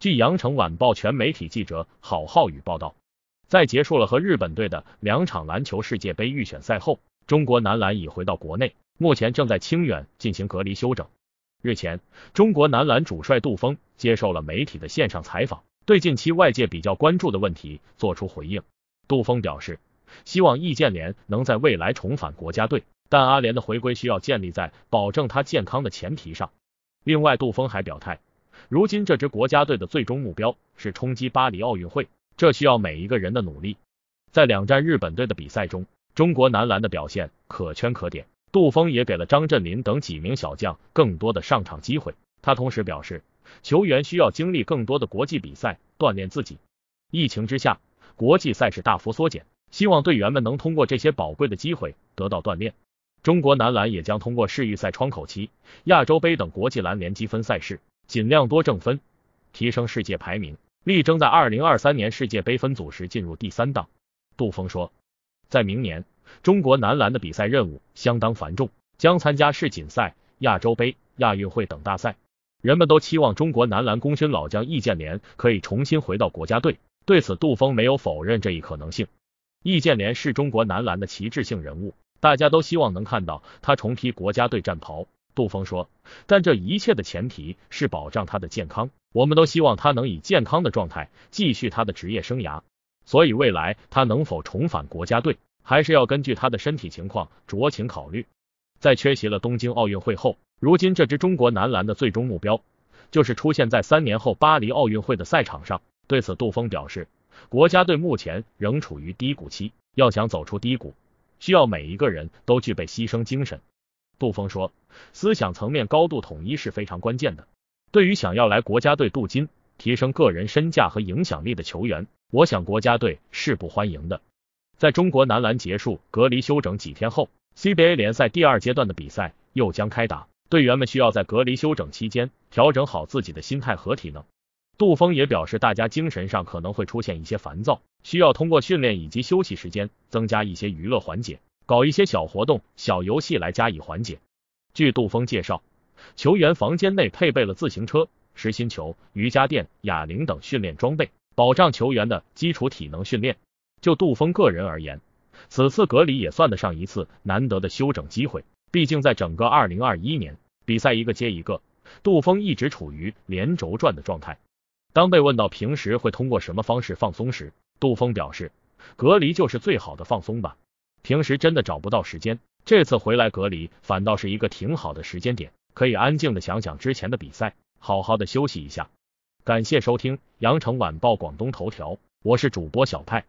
据羊城晚报全媒体记者郝浩宇报道，在结束了和日本队的两场篮球世界杯预选赛后，中国男篮已回到国内，目前正在清远进行隔离休整。日前，中国男篮主帅杜峰接受了媒体的线上采访，对近期外界比较关注的问题作出回应。杜峰表示，希望易建联能在未来重返国家队，但阿联的回归需要建立在保证他健康的前提上。另外，杜峰还表态，如今这支国家队的最终目标是冲击巴黎奥运会，这需要每一个人的努力。在两战日本队的比赛中，中国男篮的表现可圈可点，杜峰也给了张镇麟等几名小将更多的上场机会。他同时表示，球员需要经历更多的国际比赛，锻炼自己。疫情之下，国际赛事大幅缩减，希望队员们能通过这些宝贵的机会得到锻炼。中国男篮也将通过世预赛窗口期、亚洲杯等国际篮联积分赛事，尽量多挣分，提升世界排名，力争在二零二三年世界杯分组时进入第三档。杜峰说，在明年，中国男篮的比赛任务相当繁重，将参加世锦赛、亚洲杯、亚运会等大赛。人们都期望中国男篮功勋老将易建联可以重新回到国家队。对此，杜峰没有否认这一可能性。易建联是中国男篮的旗帜性人物，大家都希望能看到他重披国家队战袍。杜峰说，但这一切的前提是保障他的健康。我们都希望他能以健康的状态继续他的职业生涯。所以未来他能否重返国家队，还是要根据他的身体情况酌情考虑。在缺席了东京奥运会后，如今这支中国男篮的最终目标就是出现在三年后巴黎奥运会的赛场上。对此，杜峰表示，国家队目前仍处于低谷期，要想走出低谷，需要每一个人都具备牺牲精神。杜峰说，思想层面高度统一是非常关键的。对于想要来国家队镀金、提升个人身价和影响力的球员，我想国家队是不欢迎的。在中国男篮结束隔离休整几天后，CBA 联赛第二阶段的比赛又将开打，队员们需要在隔离休整期间调整好自己的心态和体能。杜峰也表示，大家精神上可能会出现一些烦躁，需要通过训练以及休息时间增加一些娱乐环节，搞一些小活动、小游戏来加以缓解。据杜峰介绍，球员房间内配备了自行车、实心球、瑜伽垫、哑铃等训练装备，保障球员的基础体能训练。就杜峰个人而言，此次隔离也算得上一次难得的休整机会，毕竟在整个二零二一年，比赛一个接一个，杜峰一直处于连轴转的状态。当被问到平时会通过什么方式放松时，杜峰表示，隔离就是最好的放松吧。平时真的找不到时间，这次回来隔离反倒是一个挺好的时间点，可以安静的想想之前的比赛，好好的休息一下。感谢收听羊城晚报广东头条，我是主播小派。